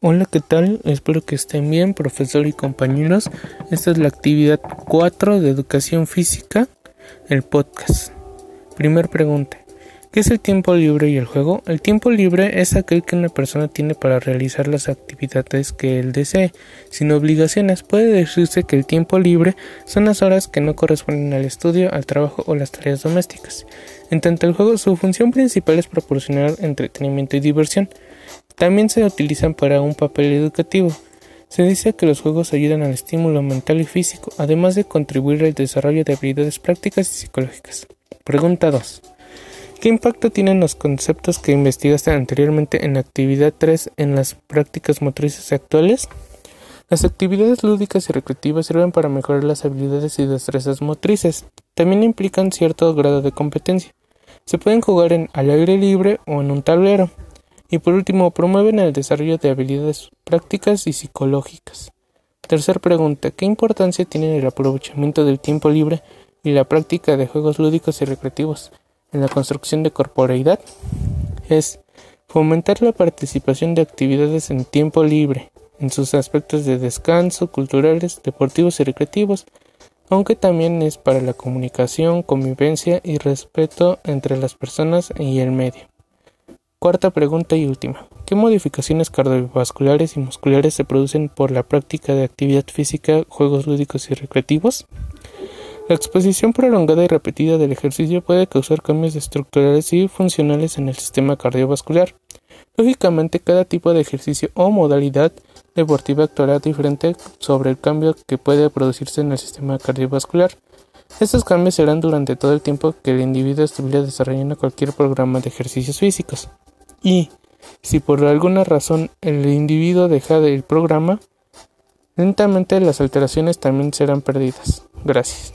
Hola, ¿qué tal? Espero que estén bien, profesor y compañeros. Esta es la actividad 4 de educación física, el podcast. Primer pregunta. ¿Qué es el tiempo libre y el juego? El tiempo libre es aquel que una persona tiene para realizar las actividades que él desee, sin obligaciones. Puede decirse que el tiempo libre son las horas que no corresponden al estudio, al trabajo o las tareas domésticas. En tanto el juego, su función principal es proporcionar entretenimiento y diversión. También se utilizan para un papel educativo. Se dice que los juegos ayudan al estímulo mental y físico, además de contribuir al desarrollo de habilidades prácticas y psicológicas. Pregunta 2. ¿Qué impacto tienen los conceptos que investigaste anteriormente en actividad 3 en las prácticas motrices actuales? Las actividades lúdicas y recreativas sirven para mejorar las habilidades y destrezas motrices. También implican cierto grado de competencia. Se pueden jugar en al aire libre o en un tablero. Y por último, promueven el desarrollo de habilidades prácticas y psicológicas. Tercer pregunta, ¿qué importancia tiene el aprovechamiento del tiempo libre y la práctica de juegos lúdicos y recreativos en la construcción de corporeidad? Es fomentar la participación de actividades en tiempo libre, en sus aspectos de descanso, culturales, deportivos y recreativos, aunque también es para la comunicación, convivencia y respeto entre las personas y el medio. Cuarta pregunta y última. ¿Qué modificaciones cardiovasculares y musculares se producen por la práctica de actividad física, juegos lúdicos y recreativos? La exposición prolongada y repetida del ejercicio puede causar cambios estructurales y funcionales en el sistema cardiovascular. Lógicamente, cada tipo de ejercicio o modalidad deportiva actuará diferente sobre el cambio que puede producirse en el sistema cardiovascular. Estos cambios serán durante todo el tiempo que el individuo estuviera desarrollando cualquier programa de ejercicios físicos. Y, si por alguna razón el individuo deja el programa, lentamente las alteraciones también serán perdidas. Gracias.